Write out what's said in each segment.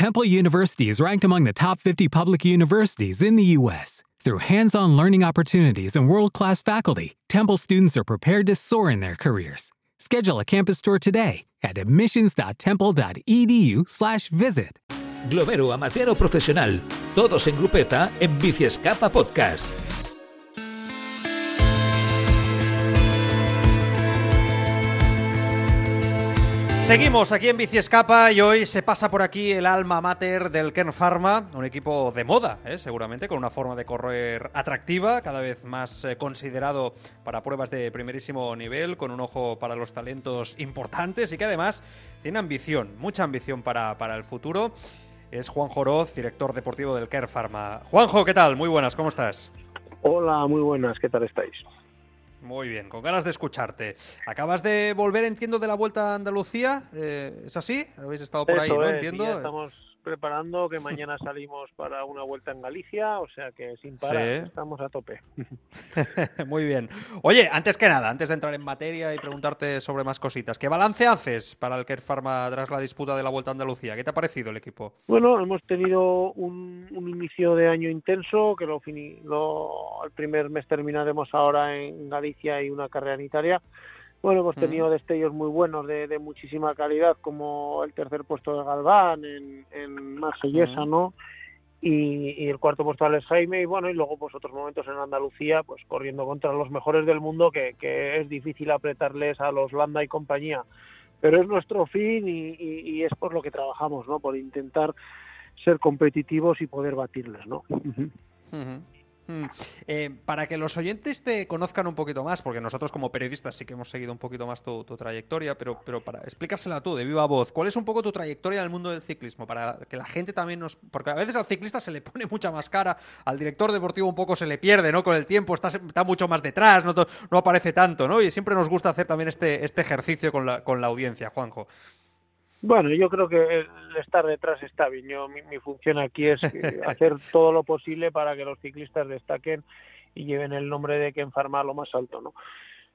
Temple University is ranked among the top 50 public universities in the U.S. Through hands on learning opportunities and world class faculty, Temple students are prepared to soar in their careers. Schedule a campus tour today at admissions.temple.edu/slash visit. Globero, amateur profesional, todos en grupeta en Biciescapa Podcast. Seguimos aquí en Bici Escapa y hoy se pasa por aquí el alma mater del Kern Pharma, un equipo de moda, ¿eh? seguramente, con una forma de correr atractiva, cada vez más eh, considerado para pruebas de primerísimo nivel, con un ojo para los talentos importantes y que además tiene ambición, mucha ambición para, para el futuro. Es Juan Joroz, director deportivo del Kern Pharma. Juanjo, ¿qué tal? Muy buenas, ¿cómo estás? Hola, muy buenas, ¿qué tal estáis? Muy bien, con ganas de escucharte. Acabas de volver, entiendo, de la Vuelta a Andalucía, eh, ¿es así? Habéis estado por ahí, ¿no? Entiendo. Ya estamos preparando que mañana salimos para una vuelta en Galicia, o sea que sin parar, estamos a tope. Muy bien. Oye, antes que nada, antes de entrar en materia y preguntarte sobre más cositas, ¿qué balance haces para el Kerr Pharma tras la disputa de la Vuelta a Andalucía? ¿Qué te ha parecido el equipo? Bueno, hemos tenido un, inicio de año intenso, que lo, lo el primer mes terminaremos ahora en Galicia y una carrera en Italia bueno, hemos tenido destellos muy buenos de, muchísima calidad, como el tercer puesto de Galván en, en Marsellesa, ¿no? Y, el cuarto puesto de Alex Jaime, y bueno, y luego pues otros momentos en Andalucía, pues corriendo contra los mejores del mundo, que, es difícil apretarles a los Landa y compañía. Pero es nuestro fin y, es por lo que trabajamos, ¿no? Por intentar ser competitivos y poder batirles, ¿no? Mm. Eh, para que los oyentes te conozcan un poquito más, porque nosotros como periodistas sí que hemos seguido un poquito más tu, trayectoria, pero, pero para explicársela tú de viva voz, ¿cuál es un poco tu trayectoria en el mundo del ciclismo? Para que la gente también nos... Porque a veces al ciclista se le pone mucha más cara, al director deportivo un poco se le pierde, ¿no? Con el tiempo está, está mucho más detrás, no, aparece tanto, ¿no? Y siempre nos gusta hacer también este, este ejercicio con con la audiencia, Juanjo. Bueno, yo creo que el estar detrás está bien. Yo, mi, función aquí es hacer todo lo posible para que los ciclistas destaquen y lleven el nombre de Ken Pharma a lo más alto, ¿no?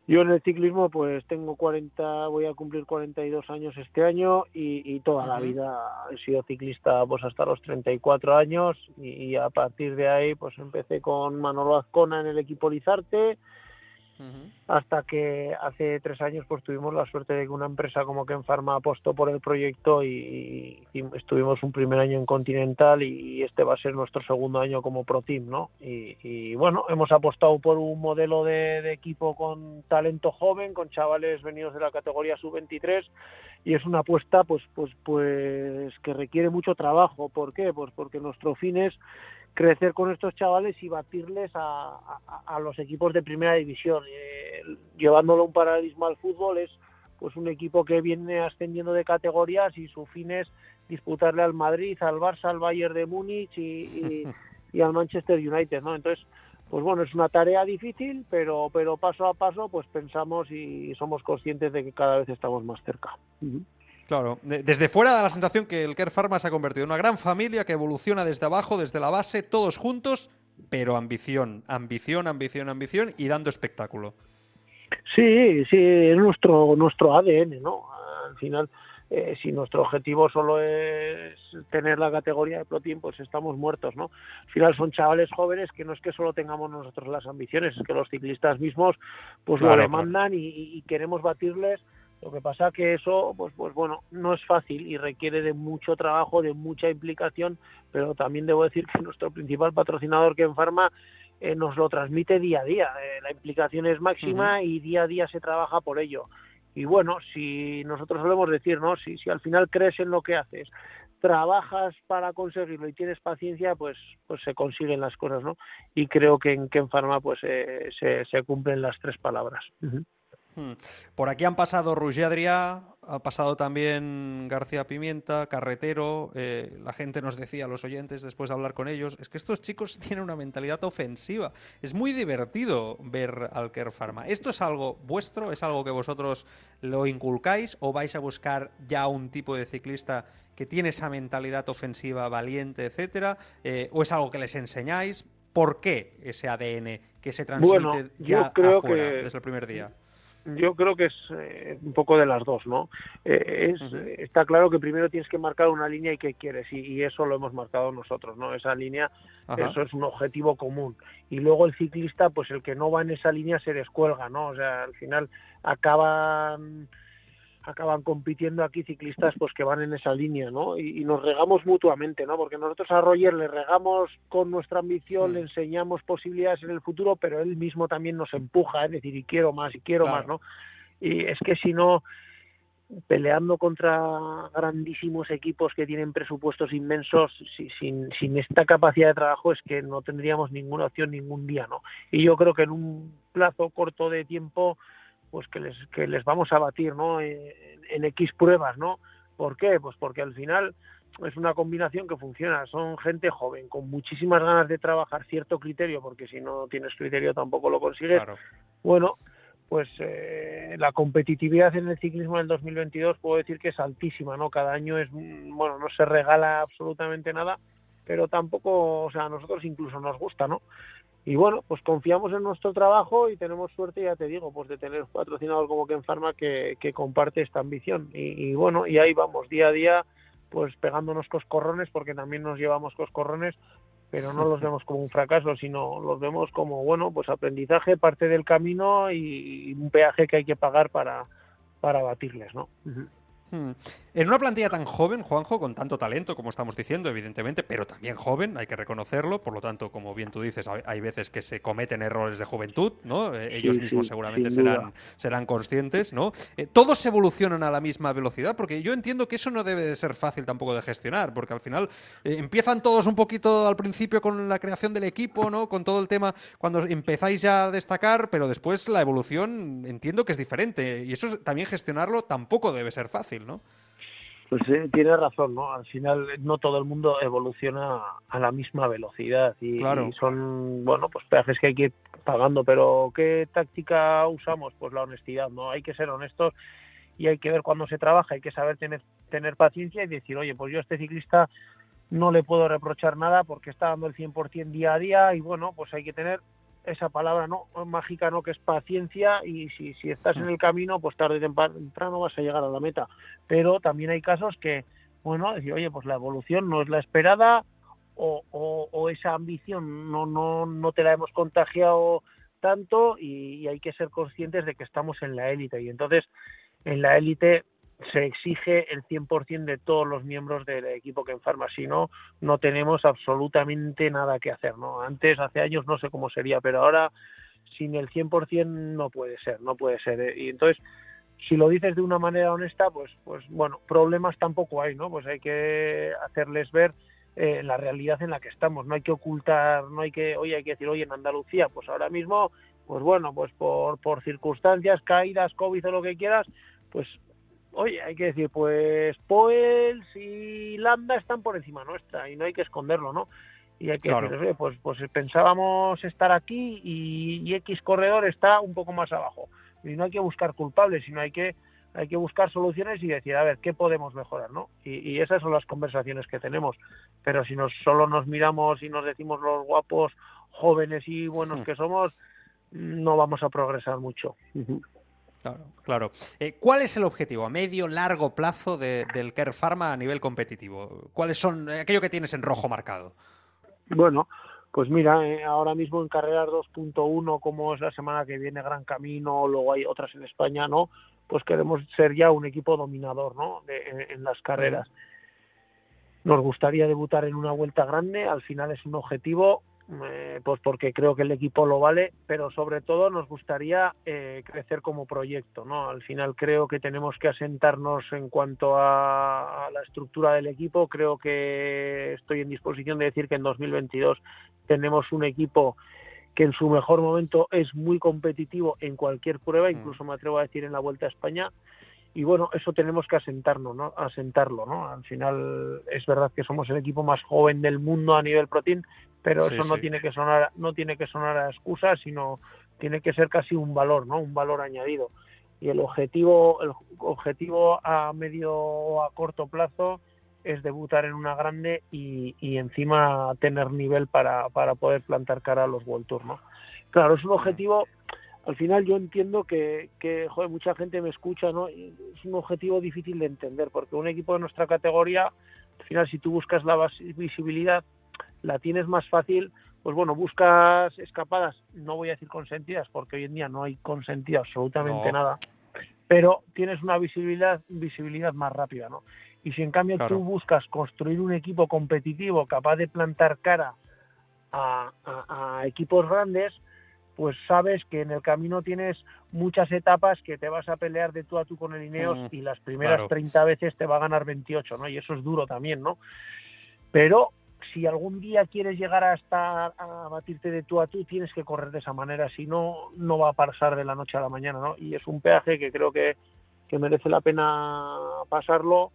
Yo en el ciclismo pues tengo 40, voy a cumplir 42 años este año y, y toda la vida he sido ciclista pues hasta los 34 años y, y, a partir de ahí pues empecé con Manolo Azcona en el equipo Lizarte, hasta que hace tres años pues tuvimos la suerte de que una empresa como Ken Pharma apostó por el proyecto y, estuvimos un primer año en Continental y, este va a ser nuestro segundo año como Pro Team, ¿no? Y, bueno, hemos apostado por un modelo de, equipo con talento joven, con chavales venidos de la categoría sub-23 y es una apuesta pues pues pues que requiere mucho trabajo. ¿Por qué? Pues porque nuestro fin es crecer con estos chavales y batirles a, los equipos de primera división. Eh, llevándolo un paralelismo al fútbol es pues un equipo que viene ascendiendo de categorías y su fin es disputarle al Madrid, al Barça, al Bayern de Múnich y, al Manchester United, ¿no? Entonces, pues bueno, es una tarea difícil, pero pero paso a paso pues pensamos y somos conscientes de que cada vez estamos más cerca. Claro, desde fuera da la sensación que el Care Pharma se ha convertido en una gran familia que evoluciona desde abajo, desde la base, todos juntos, pero ambición, ambición, ambición, ambición y dando espectáculo. Sí, sí, es nuestro, nuestro ADN, ¿no? Al final, eh, si nuestro objetivo solo es tener la categoría de Pro Team, pues estamos muertos, ¿no? Al final son chavales jóvenes que no es que solo tengamos nosotros las ambiciones, es que los ciclistas mismos pues lo demandan y, queremos batirles lo que pasa que eso, pues, pues bueno, no es fácil y requiere de mucho trabajo, de mucha implicación, pero también debo decir que nuestro principal patrocinador, que en Pharma, eh, nos lo transmite día a día. Eh, la implicación es máxima y día a día se trabaja por ello. Y bueno, si nosotros solemos decir, ¿no? Si, si al final crees en lo que haces, trabajas para conseguirlo y tienes paciencia, pues, pues se consiguen las cosas, ¿no? Y creo que en, que en Pharma pues eh, se, se, cumplen las tres palabras. Por aquí han pasado Roger Adrià, ha pasado también García Pimienta, Carretero. Eh, la gente nos decía, los oyentes, después de hablar con ellos, es que estos chicos tienen una mentalidad ofensiva. Es muy divertido ver al Kerr Pharma. ¿Esto es algo vuestro? ¿Es algo que vosotros lo inculcáis? ¿O vais a buscar ya un tipo de ciclista que tiene esa mentalidad ofensiva, valiente, etcétera? Eh, ¿O es algo que les enseñáis? ¿Por qué ese ADN que se transmite ya desde el primer día? Yo creo que es eh, un poco de las dos, ¿no? Eh, es, Está claro que primero tienes que marcar una línea y qué quieres, y, eso lo hemos marcado nosotros, ¿no? Esa línea, eso es un objetivo común. Y luego el ciclista, pues el que no va en esa línea se descuelga, ¿no? O sea, al final acaban acaban compitiendo aquí ciclistas pues que van en esa línea, ¿no? Y, nos regamos mutuamente, ¿no? Porque nosotros a Roger le regamos con nuestra ambición, le enseñamos posibilidades en el futuro, pero él mismo también nos empuja, es decir, y quiero más, y quiero más, ¿no? Y es que si no, peleando contra grandísimos equipos que tienen presupuestos inmensos, sin, sin esta capacidad de trabajo es que no tendríamos ninguna opción ningún día, ¿no? Y yo creo que en un plazo corto de tiempo pues que les, que les vamos a batir ¿no? en, X pruebas, ¿no? ¿Por qué? Pues porque al final es una combinación que funciona. Son gente joven, con muchísimas ganas de trabajar cierto criterio, porque si no tienes criterio tampoco lo consigues. Bueno, pues eh, la competitividad en el ciclismo en el 2022 puedo decir que es altísima, ¿no? Cada año es, bueno, no se regala absolutamente nada, pero tampoco, o sea, a nosotros incluso nos gusta, ¿no? Y bueno, pues confiamos en nuestro trabajo y tenemos suerte, ya te digo, pues de tener un patrocinador como Ken Pharma que, que comparte esta ambición. Y, bueno, y ahí vamos, día a día, pues pegándonos coscorrones, porque también nos llevamos coscorrones, pero no los vemos como un fracaso, sino los vemos como, bueno, pues aprendizaje, parte del camino y, un peaje que hay que pagar para, para batirles, ¿no? Hmm. En una plantilla tan joven, Juanjo, con tanto talento, como estamos diciendo, evidentemente, pero también joven, hay que reconocerlo, por lo tanto, como bien tú dices, hay veces que se cometen errores de juventud, ¿no? Eh, ellos mismos seguramente serán, serán conscientes, ¿no? Eh, todos evolucionan a la misma velocidad, porque yo entiendo que eso no debe de ser fácil tampoco de gestionar, porque al final eh, empiezan todos un poquito al principio con la creación del equipo, ¿no? Con todo el tema, cuando empezáis ya a destacar, pero después la evolución entiendo que es diferente, y eso también gestionarlo tampoco debe ser fácil, ¿no? Pues eh, tiene razón, ¿no? Al final no todo el mundo evoluciona a la misma velocidad y, son, bueno, pues peajes que hay que ir pagando, pero ¿qué táctica usamos? Pues la honestidad, ¿no? Hay que ser honestos y hay que ver cuándo se trabaja, hay que saber tener, tener paciencia y decir, oye, pues yo a este ciclista no le puedo reprochar nada porque está dando el 100% día a día y bueno, pues hay que tener esa palabra no mágica no que es paciencia y si, si estás en el camino pues tarde o temprano vas a llegar a la meta. Pero también hay casos que bueno decir oye pues la evolución no es la esperada o, o, esa ambición no no no te la hemos contagiado tanto y, y hay que ser conscientes de que estamos en la élite y entonces en la élite se exige el 100% de todos los miembros del equipo que enferma, si no, no tenemos absolutamente nada que hacer, ¿no? Antes, hace años, no sé cómo sería, pero ahora sin el 100% no puede ser, no puede ser. ¿eh? Y entonces, si lo dices de una manera honesta, pues, pues bueno, problemas tampoco hay, ¿no? Pues hay que hacerles ver eh, la realidad en la que estamos, no hay que ocultar, no hay que, oye, hay que decir, oye, en Andalucía, pues ahora mismo, pues bueno, pues por, por circunstancias, caídas, COVID o lo que quieras, pues oye, hay que decir, pues Poels y Landa están por encima nuestra y no hay que esconderlo, ¿no? Y hay que decir, oye, pues, pues pensábamos estar aquí y, X corredor está un poco más abajo. Y no hay que buscar culpables, sino hay que hay que buscar soluciones y decir, a ver, ¿qué podemos mejorar? ¿no? Y, esas son las conversaciones que tenemos. Pero si nos solo nos miramos y nos decimos los guapos, jóvenes y buenos hmm. que somos, no vamos a progresar mucho. Claro, claro. Eh, ¿Cuál es el objetivo a medio, largo plazo del Care Pharma a nivel competitivo? ¿Cuáles son eh, aquello que tienes en rojo marcado? Bueno, pues mira, eh, ahora mismo en carreras 2.1, como es la semana que viene Gran Camino, luego hay otras en España, ¿no? Pues queremos ser ya un equipo dominador, ¿no? en, las carreras. Nos gustaría debutar en una vuelta grande, al final es un objetivo eh, pues porque creo que el equipo lo vale, pero sobre todo nos gustaría eh, crecer como proyecto, ¿no? Al final creo que tenemos que asentarnos en cuanto a, la estructura del equipo. Creo que estoy en disposición de decir que en 2022 tenemos un equipo que en su mejor momento es muy competitivo en cualquier prueba, mm. incluso me atrevo a decir en la Vuelta a España, y bueno, eso tenemos que asentarnos, ¿no? asentarlo, ¿no? Al final es verdad que somos el equipo más joven del mundo a nivel protein, pero eso no tiene que sonar no tiene que sonar a excusa, sino tiene que ser casi un valor, ¿no? Un valor añadido. Y el objetivo el objetivo a medio o a corto plazo es debutar en una grande y, y encima tener nivel para, para poder plantar cara a los World Tour, ¿no? Claro, es un objetivo al final yo entiendo que, que joder, mucha gente me escucha, ¿no? es un objetivo difícil de entender, porque un equipo de nuestra categoría, al final si tú buscas la visibilidad, la tienes más fácil, pues bueno, buscas escapadas, no voy a decir consentidas, porque hoy en día no hay consentido absolutamente nada, pero tienes una visibilidad, visibilidad más rápida, ¿no? Y si en cambio tú buscas construir un equipo competitivo capaz de plantar cara a, a equipos grandes, pues sabes que en el camino tienes muchas etapas que te vas a pelear de tú a tú con el Ineos mm, y las primeras 30 veces te va a ganar 28, ¿no? Y eso es duro también, ¿no? Pero si algún día quieres llegar a estar a batirte de tú a tú, tienes que correr de esa manera, si no, no va a pasar de la noche a la mañana, ¿no? Y es un peaje que creo que, que merece la pena pasarlo,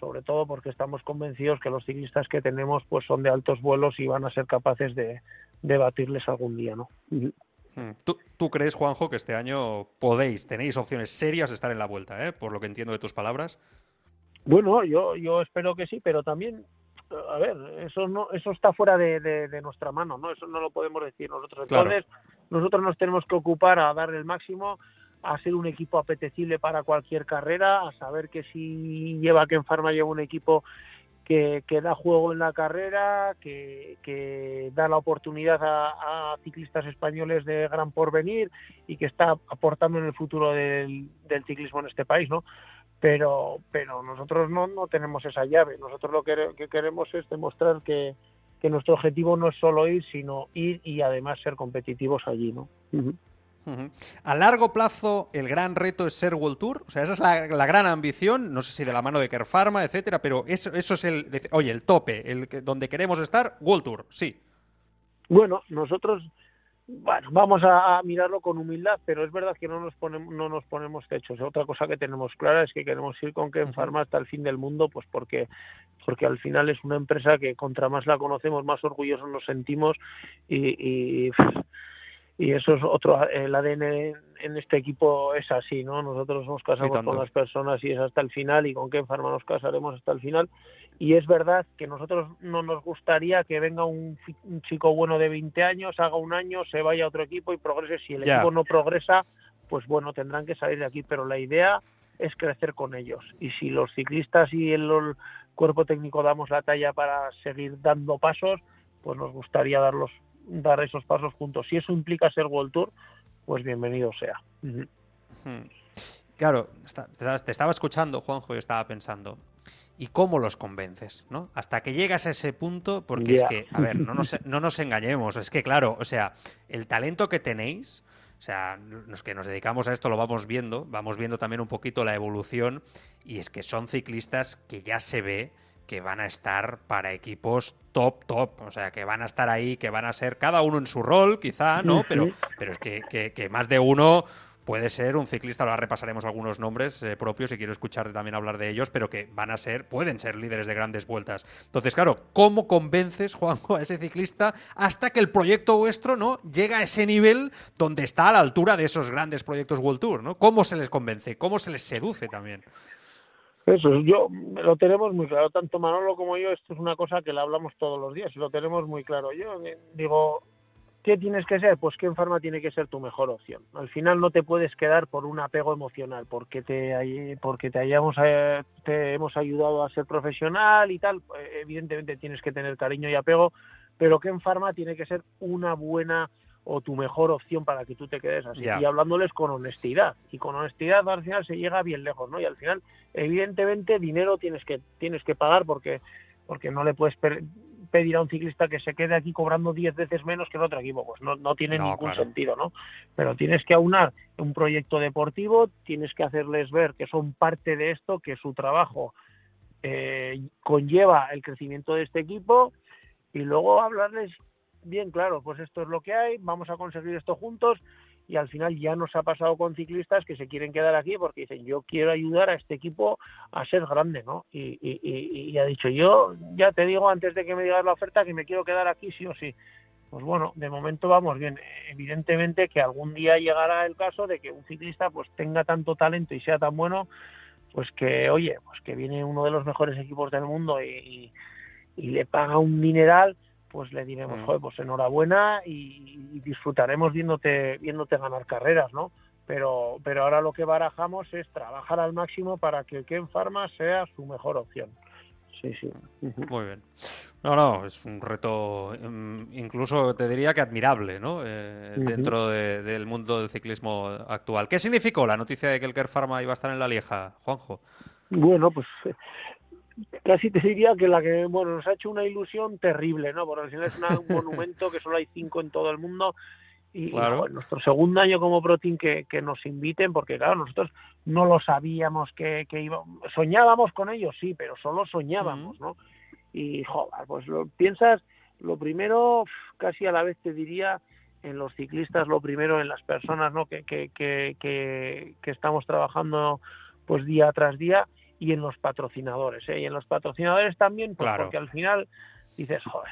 sobre todo porque estamos convencidos que los ciclistas que tenemos pues son de altos vuelos y van a ser capaces de, debatirles algún día, ¿no? Mm. ¿Tú, crees, Juanjo, que este año podéis, tenéis opciones serias de estar en la vuelta, ¿eh? por lo que entiendo de tus palabras? Bueno, yo, yo espero que sí, pero también, a ver, eso no, eso está fuera de, nuestra mano, ¿no? Eso no lo podemos decir nosotros. Entonces, nosotros nos tenemos que ocupar a dar el máximo, a ser un equipo apetecible para cualquier carrera, a saber que si lleva que en Farma lleva un equipo que, da juego en la carrera, que, da la oportunidad a, ciclistas españoles de gran porvenir y que está aportando en el futuro del, ciclismo en este país, ¿no? Pero, pero nosotros no, no tenemos esa llave. Nosotros lo que, queremos es demostrar que, nuestro objetivo no es solo ir, sino ir y además ser competitivos allí, ¿no? A largo plazo, el gran reto es ser World Tour. O sea, esa es la, gran ambición. No sé si de la mano de Kerpharma, etcétera, pero eso, eso es el. Oye, el tope, el donde queremos estar, World Tour, sí. Bueno, nosotros. Bueno, vamos a, mirarlo con humildad, pero es verdad que no nos ponemos, no nos ponemos techos. Otra cosa que tenemos clara es que queremos ir con Ken Pharma hasta el fin del mundo, pues porque, porque al final es una empresa que contra más la conocemos, más orgullosos nos sentimos y, y y eso es otro el ADN en este equipo es así no nosotros nos casamos con las personas y es hasta el final y con qué Pharma nos casaremos hasta el final. Y es verdad que nosotros no nos gustaría que venga un, chico bueno de 20 años haga un año se vaya a otro equipo y progrese. Si el equipo no progresa pues bueno tendrán que salir de aquí. Pero la idea es crecer con ellos. Y si los ciclistas y el cuerpo técnico damos la talla para seguir dando pasos pues nos gustaría darlos dar esos pasos juntos. Si eso implica ser World Tour, pues bienvenido sea. Claro, te estaba escuchando, Juanjo, y estaba pensando, ¿y cómo los convences? ¿no? Hasta que llegas a ese punto, porque es que, a ver, no nos, no nos engañemos, es que, claro, o sea, el talento que tenéis, o sea, los que nos dedicamos a esto lo vamos viendo, vamos viendo también un poquito la evolución, y es que son ciclistas que ya se ve que van a estar para equipos top, top. O sea, que van a estar ahí, que van a ser cada uno en su rol, quizá, ¿no? Pero, pero es que, que, más de uno puede ser un ciclista, ahora repasaremos algunos nombres eh, propios y quiero escucharte también hablar de ellos, pero que van a ser, pueden ser líderes de grandes vueltas. Entonces, claro, ¿cómo convences, Juanjo, a ese ciclista hasta que el proyecto vuestro no llega a ese nivel donde está a la altura de esos grandes proyectos World Tour? ¿no? ¿Cómo se les convence? ¿Cómo se les seduce también? Eso, yo lo tenemos muy claro, tanto Manolo como yo, esto es una cosa que la hablamos todos los días lo tenemos muy claro. Yo eh, digo, ¿qué tienes que ser? Pues que en Farma tiene que ser tu mejor opción. Al final no te puedes quedar por un apego emocional, porque te, porque te, hayamos, eh, te hemos ayudado a ser profesional y tal, eh, evidentemente tienes que tener cariño y apego, pero que en Farma tiene que ser una buena o tu mejor opción para que tú te quedes así. Y hablándoles con honestidad. Y con honestidad al final se llega bien lejos, ¿no? Y al final, evidentemente, dinero tienes que, tienes que pagar porque, porque no le puedes pedir a un ciclista que se quede aquí cobrando 10 veces menos que en otro equipo. Pues no, no tiene ningún sentido, ¿no? Pero tienes que aunar un proyecto deportivo, tienes que hacerles ver que son parte de esto, que su trabajo eh, conlleva el crecimiento de este equipo y luego hablarles bien claro, pues esto es lo que hay, vamos a conseguir esto juntos y al final ya nos ha pasado con ciclistas que se quieren quedar aquí porque dicen yo quiero ayudar a este equipo a ser grande, ¿no? Y, y, ha dicho yo ya te digo antes de que me digas la oferta que me quiero quedar aquí sí o sí. Pues bueno, de momento vamos bien. Evidentemente que algún día llegará el caso de que un ciclista pues tenga tanto talento y sea tan bueno, pues que oye, pues que viene uno de los mejores equipos del mundo y, y le paga un mineral pues le diremos, joder, pues enhorabuena y, disfrutaremos viéndote, viéndote ganar carreras, ¿no? Pero, pero ahora lo que barajamos es trabajar al máximo para que Ken Pharma sea su mejor opción. Sí, sí. Muy bien. No, no, es un reto mm, incluso te diría que admirable, ¿no? Eh, dentro del mundo del ciclismo actual. ¿Qué significó la noticia de que el Ken Pharma iba a estar en la Lieja, Juanjo? Bueno, pues casi te diría que la que bueno nos ha hecho una ilusión terrible, ¿no? Porque al final es un monumento que solo hay cinco en todo el mundo y, nuestro segundo año como Protein que, que, nos inviten, porque claro, nosotros no lo sabíamos que, que íbamos, soñábamos con ellos, sí, pero solo soñábamos, ¿no? Y joder, pues lo piensas, lo primero, casi a la vez te diría, en los ciclistas, lo primero en las personas, ¿no? Que, que, que, que estamos trabajando pues día tras día y en los patrocinadores. ¿eh? Y en los patrocinadores también, pues porque al final dices, joder,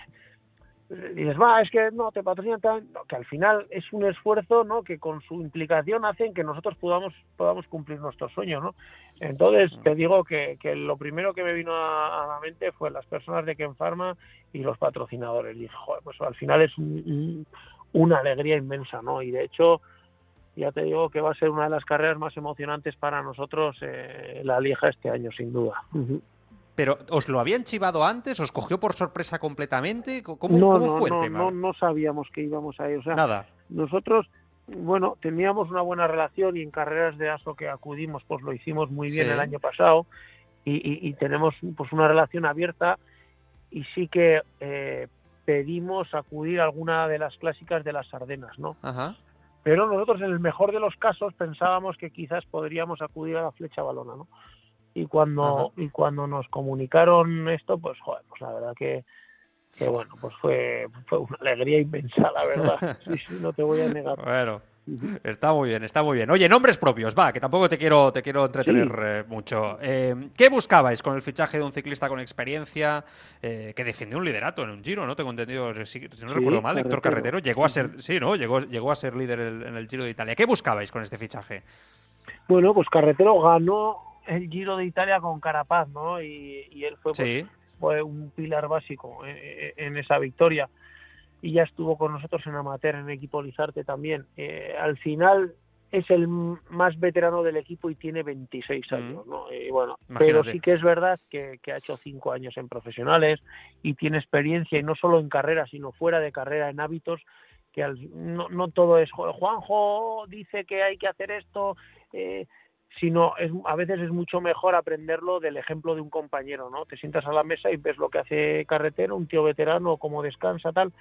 dices, va, es que no, te patrocinan tan... que al final es un esfuerzo, ¿no? Que con su implicación hacen que nosotros podamos, podamos cumplir nuestros sueños, ¿no? Entonces, te digo que, que lo primero que me vino a, la mente fue las personas de Ken Pharma y los patrocinadores. Y joder, pues al final es una alegría inmensa, ¿no? Y de hecho, ya te digo que va a ser una de las carreras más emocionantes para nosotros eh, la Lieja este año, sin duda. Pero, ¿os lo habían chivado antes? ¿Os cogió por sorpresa completamente? ¿Cómo, no, fue no, el tema? No, no sabíamos que íbamos a ir. O sea, Nada. Nosotros, bueno, teníamos una buena relación y en carreras de ASO que acudimos, pues lo hicimos muy bien el año pasado y, tenemos pues una relación abierta y sí que eh, pedimos acudir a alguna de las clásicas de las Ardenas, ¿no? Ajá. Pero nosotros en el mejor de los casos pensábamos que quizás podríamos acudir a la flecha balona, ¿no? Y cuando, y cuando nos comunicaron esto, pues joder, pues la verdad que, que bueno, pues fue, fue una alegría inmensa, la verdad. Sí, sí, no te voy a negar. Bueno. Está muy bien, está muy bien. Oye, nombres propios, va, que tampoco te quiero, te quiero entretener eh, mucho. Eh, ¿Qué buscabais con el fichaje de un ciclista con experiencia eh, que defendió un liderato en un giro? ¿No? Tengo entendido, si, no recuerdo mal, Héctor Carretero llegó a ser, sí, ¿no? Llegó, llegó a ser líder en el Giro de Italia. ¿Qué buscabais con este fichaje? Bueno, pues Carretero ganó el Giro de Italia con Carapaz, ¿no? Y, él fue, pues, fue un pilar básico en esa victoria y ya estuvo con nosotros en amateur, en equipo Lizarte también. Eh, al final es el más veterano del equipo y tiene 26 mm. años, ¿no? Y bueno, pero sí que es verdad que, ha hecho cinco años en profesionales y tiene experiencia y no solo en carrera, sino fuera de carrera en hábitos que no, no todo es Juanjo dice que hay que hacer esto, eh, sino es, a veces es mucho mejor aprenderlo del ejemplo de un compañero, ¿no? Te sientas a la mesa y ves lo que hace Carretero, un tío veterano, cómo descansa, tal,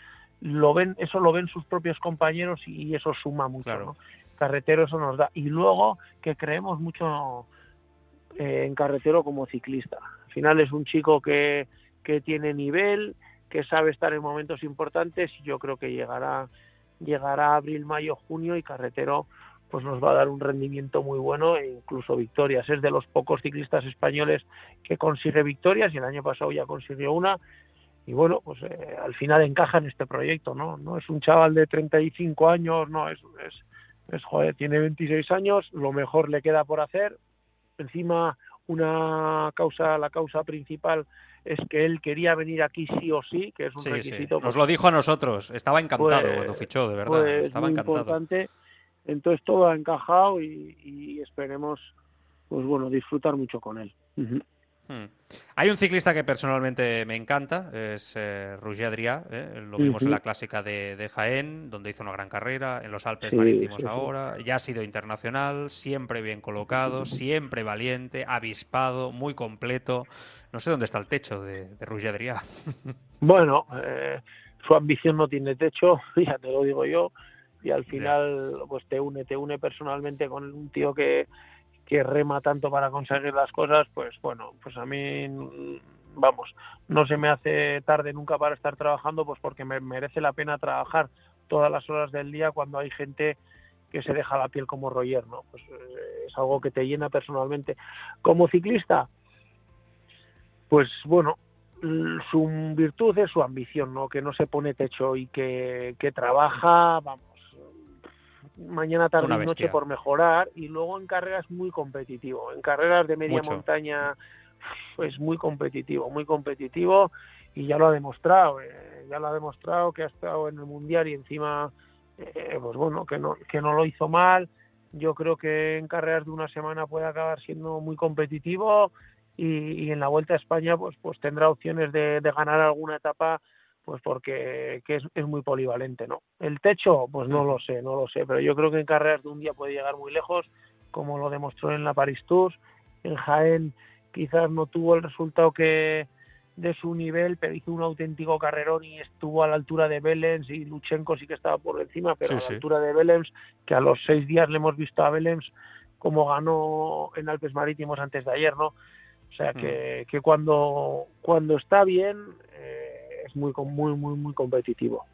lo ven, eso lo ven sus propios compañeros y eso suma mucho, ¿no? Carretero eso nos da. Y luego que creemos mucho eh, en Carretero como ciclista. Al final es un chico que, que tiene nivel, que sabe estar en momentos importantes y yo creo que llegará llegará abril, mayo, junio y Carretero pues nos va a dar un rendimiento muy bueno e incluso victorias. Es de los pocos ciclistas españoles que consigue victorias y el año pasado ya consiguió una y bueno, pues eh, al final encaja en este proyecto, ¿no? No es un chaval de 35 años, no, es, es, es joder, tiene 26 años, lo mejor le queda por hacer. Encima, una causa, la causa principal es que él quería venir aquí sí o sí, que es un requisito. Nos lo dijo a nosotros, estaba encantado pues, cuando fichó, de verdad, pues, estaba encantado. Importante. Entonces todo ha encajado y, y, esperemos, pues bueno, disfrutar mucho con él. Hmm. Hay un ciclista que personalmente me encanta, es eh, Roger Adrià, ¿eh? lo vimos en la clásica de, Jaén, donde hizo una gran carrera, en los Alpes Marítimos ahora, ya ha sido internacional, siempre bien colocado, siempre valiente, avispado, muy completo. No sé dónde está el techo de, de Roger Adrià. Bueno, eh, su ambición no tiene techo, ya te lo digo yo, y al final pues te une, te une personalmente con un tío que que rema tanto para conseguir las cosas, pues bueno, pues a mí, vamos, no se me hace tarde nunca para estar trabajando, pues porque me merece la pena trabajar todas las horas del día cuando hay gente que se deja la piel como Roger, ¿no? Pues eh, es algo que te llena personalmente. Como ciclista, pues bueno, su virtud es su ambición, ¿no? Que no se pone techo y que, que trabaja, vamos, mañana, tarde y noche por mejorar y luego en carreras muy competitivo. En carreras de media montaña es muy competitivo, muy competitivo y ya lo ha demostrado. Eh, ya lo ha demostrado, que ha estado en el Mundial y encima, eh, pues bueno, que no, que no lo hizo mal. Yo creo que en carreras de una semana puede acabar siendo muy competitivo y, en la Vuelta a España pues, pues tendrá opciones de, ganar alguna etapa pues porque es, es, muy polivalente, ¿no? El techo, pues no lo sé, no lo sé, pero yo creo que en carreras de un día puede llegar muy lejos, como lo demostró en la Paris Tours, en Jaén quizás no tuvo el resultado que, de su nivel, pero hizo un auténtico carrerón y estuvo a la altura de Belens y Luchenko sí que estaba por encima, pero a la altura de Belens, que a los seis días le hemos visto a Belens como ganó en Alpes Marítimos antes de ayer, ¿no? O sea que, mm. que cuando, cuando está bien eh, es muy, muy, muy, muy competitivo.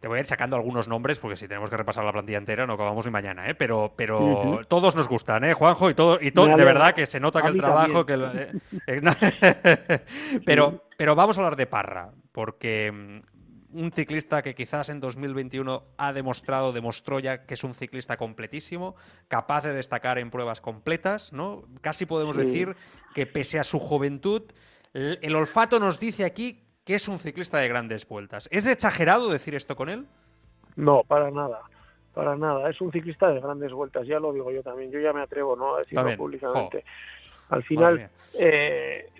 Te voy a ir sacando algunos nombres porque si tenemos que repasar la plantilla entera no acabamos ni mañana, ¿eh? Pero, pero todos nos gustan, ¿eh, Juanjo? Y todo, y todo, de verdad que se nota que el trabajo. Que eh, eh, pero, pero vamos a hablar de Parra, porque mm, un ciclista que quizás en 2021 ha demostrado, demostró ya que es un ciclista completísimo, capaz de destacar en pruebas completas, ¿no? Casi podemos decir que pese a su juventud, el olfato nos dice aquí que es un ciclista de grandes vueltas. ¿Es exagerado decir esto con él? No, para nada. Para nada. Es un ciclista de grandes vueltas, ya lo digo yo también. Yo ya me atrevo ¿no? a decirlo públicamente. Al final, eh,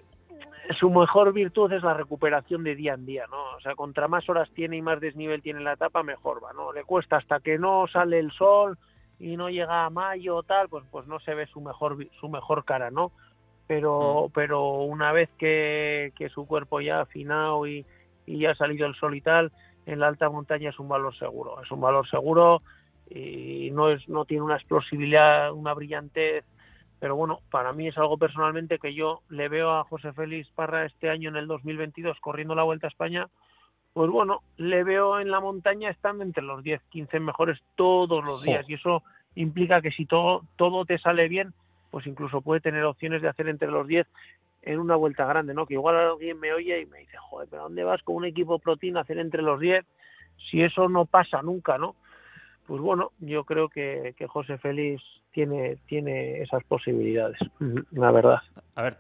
su mejor virtud es la recuperación de día en día, ¿no? O sea, contra más horas tiene y más desnivel tiene la etapa, mejor va, ¿no? Le cuesta hasta que no sale el sol y no llega a mayo o tal, pues, pues no se ve su mejor, su mejor cara, ¿no? Pero, mm. pero una vez que, su cuerpo ya ha afinado y, y ya ha salido el sol y tal, en la alta montaña es un valor seguro, es un valor seguro y no es no tiene una explosividad, una brillantez, pero bueno, para mí es algo personalmente que yo le veo a José Félix Parra este año en el 2022 corriendo la Vuelta a España, pues bueno, le veo en la montaña estando entre los 10, 15 mejores todos los días y eso implica que si todo todo te sale bien, pues incluso puede tener opciones de hacer entre los 10 en una vuelta grande, ¿no? Que igual alguien me oye y me dice, joder, ¿pero dónde vas con un equipo protein a hacer entre los 10? Si eso no pasa nunca, ¿no? Pues bueno, yo creo que, que José Félix tiene, tiene esas posibilidades, la verdad. A ver,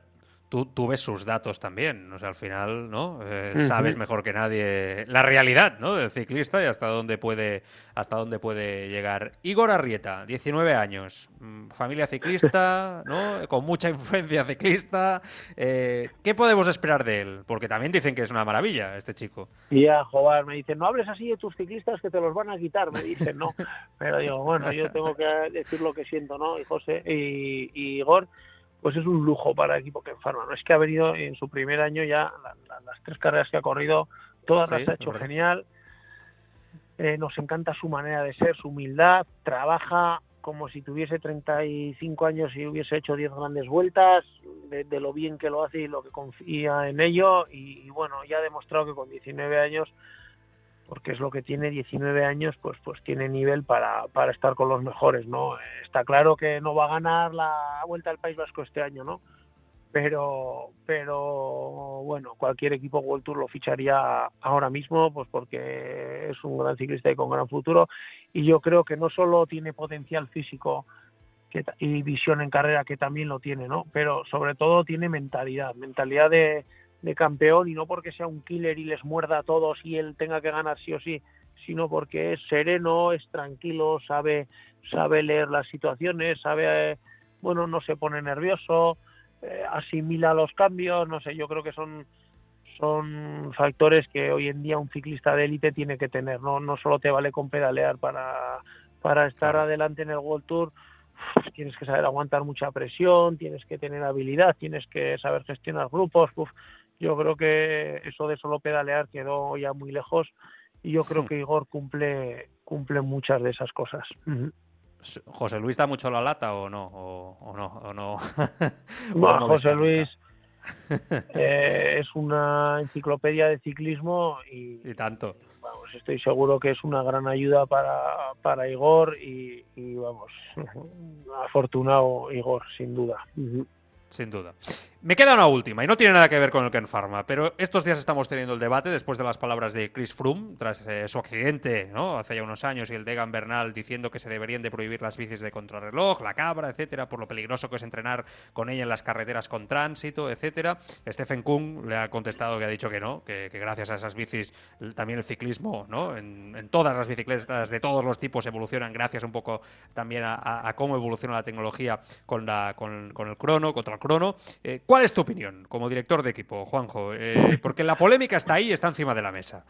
tú, ves sus datos también. O sea, al final, ¿no? Eh, sabes mejor que nadie la realidad, ¿no? Del ciclista y hasta dónde puede, hasta dónde puede llegar. Igor Arrieta, 19 años, mm, familia ciclista, ¿no? Con mucha influencia ciclista. Eh, ¿Qué podemos esperar de él? Porque también dicen que es una maravilla este chico. Ya, joder, me dicen, no hables así de tus ciclistas que te los van a quitar, me dicen, ¿no? Pero digo, bueno, yo tengo que decir lo que siento, ¿no? Y José y, y Igor pues es un lujo para el equipo que enferma. No es que ha venido en su primer año ya, las tres carreras que ha corrido, todas las ha hecho genial. Eh, nos encanta su manera de ser, su humildad, trabaja como si tuviese 35 años y hubiese hecho 10 grandes vueltas, de, lo bien que lo hace y lo que confía en ello. Y, y bueno, ya ha demostrado que con 19 años porque es lo que tiene 19 años, pues pues tiene nivel para, para estar con los mejores, ¿no? Está claro que no va a ganar la Vuelta al País Vasco este año, ¿no? Pero pero bueno, cualquier equipo World Tour lo ficharía ahora mismo, pues porque es un gran ciclista y con gran futuro y yo creo que no solo tiene potencial físico y visión en carrera que también lo tiene, ¿no? Pero sobre todo tiene mentalidad, mentalidad de de campeón y no porque sea un killer y les muerda a todos y él tenga que ganar sí o sí, sino porque es sereno, es tranquilo, sabe sabe leer las situaciones, sabe bueno, no se pone nervioso, eh, asimila los cambios, no sé, yo creo que son son factores que hoy en día un ciclista de élite tiene que tener, no no solo te vale con pedalear para para estar adelante en el World Tour, tienes que saber aguantar mucha presión, tienes que tener habilidad, tienes que saber gestionar grupos, yo creo que eso de solo pedalear quedó ya muy lejos y yo creo hmm. que Igor cumple, cumple muchas de esas cosas. ¿José Luis da mucho la lata o no? ¿O, no? ¿O no? José Luis eh, es una enciclopedia de ciclismo y, tanto. Vamos, estoy seguro que es una gran ayuda para, para Igor y, y vamos, afortunado Igor, sin duda. Sin duda. Me queda una última y no tiene nada que ver con el Ken Pharma, pero estos días estamos teniendo el debate después de las palabras de Chris Froome tras eh, su accidente, ¿no? Hace ya unos años y el Degan Bernal diciendo que se deberían de prohibir las bicis de contrarreloj, la cabra, etcétera, por lo peligroso que es entrenar con ella en las carreteras con tránsito, etcétera. Stephen Kung le ha contestado que ha dicho que no, que, gracias a esas bicis también el ciclismo, ¿no? En, todas las bicicletas de todos los tipos evolucionan gracias un poco también a, cómo evoluciona la tecnología con, la, con, el crono, contra el crono. Eh, ¿Cuál es tu opinión como director de equipo, Juanjo? Eh, porque la polémica está ahí, está encima de la mesa.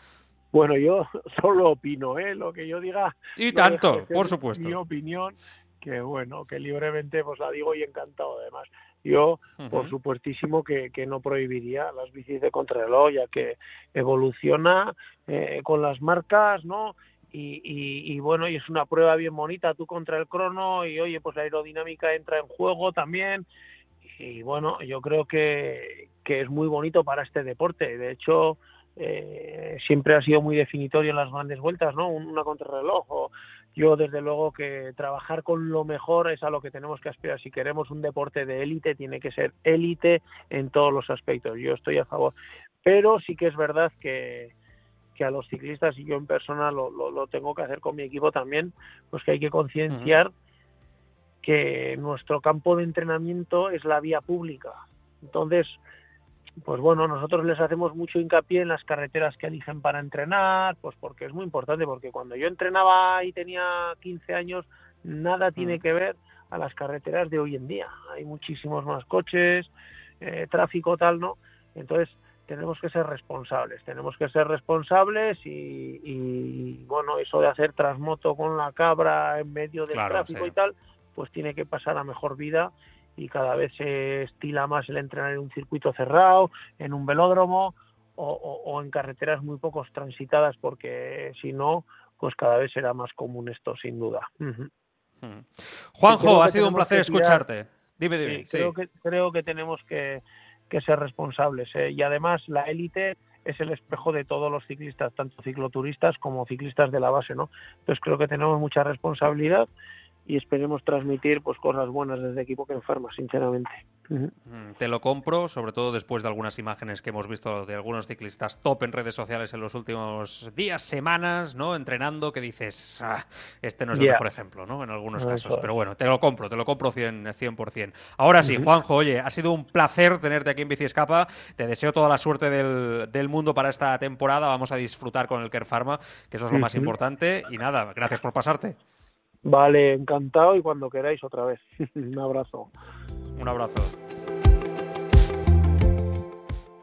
Bueno, yo solo opino, ¿eh? Lo que yo diga. Y tanto, por supuesto. Mi opinión, que bueno, que libremente pues la digo y encantado además. Yo, por supuestísimo, que, que, no prohibiría las bicis de contrarreloj, ya que evoluciona eh, con las marcas, ¿no? Y, y, y, bueno, y es una prueba bien bonita, tú contra el crono, y oye, pues la aerodinámica entra en juego también, y bueno, yo creo que, que es muy bonito para este deporte. De hecho, eh, siempre ha sido muy definitorio en las grandes vueltas, ¿no? Una contrarreloj. Yo, desde luego, que trabajar con lo mejor es a lo que tenemos que aspirar. Si queremos un deporte de élite, tiene que ser élite en todos los aspectos. Yo estoy a favor. Pero sí que es verdad que, que a los ciclistas, y yo en persona lo, lo, tengo que hacer con mi equipo también, pues que hay que concienciar que nuestro campo de entrenamiento es la vía pública. Entonces, pues bueno, nosotros les hacemos mucho hincapié en las carreteras que eligen para entrenar, pues porque es muy importante, porque cuando yo entrenaba y tenía 15 años, nada tiene mm. que ver a las carreteras de hoy en día. Hay muchísimos más coches, eh, tráfico tal, ¿no? Entonces, tenemos que ser responsables, tenemos que ser responsables y, y bueno, eso de hacer transmoto con la cabra en medio del tráfico y tal, pues tiene que pasar a mejor vida y cada vez se estila más el entrenar en un circuito cerrado, en un velódromo o, en carreteras muy pocos transitadas, porque si no, pues cada vez será más común esto, sin duda. Juanjo, ha sido un placer escucharte. Dime, dime. Creo, que, creo que tenemos que, ser responsables. ¿eh? Y además la élite es el espejo de todos los ciclistas, tanto cicloturistas como ciclistas de la base, ¿no? Entonces creo que tenemos mucha responsabilidad y esperemos transmitir pues cosas buenas desde equipo que enferma, sinceramente. Te lo compro, sobre todo después de algunas imágenes que hemos visto de algunos ciclistas top en redes sociales en los últimos días, semanas, ¿no? Entrenando, que dices, ah, este no es el mejor ejemplo, ¿no? En algunos casos. Pero bueno, te lo compro, te lo compro 100%. 100%. Ahora sí, Juanjo, oye, ha sido un placer tenerte aquí en Bici Escapa. Te deseo toda la suerte del, del mundo para esta temporada. Vamos a disfrutar con el Care Pharma, que eso es lo más importante. Y nada, gracias por pasarte. Vale, encantado y cuando queráis otra vez. Un abrazo. Un abrazo.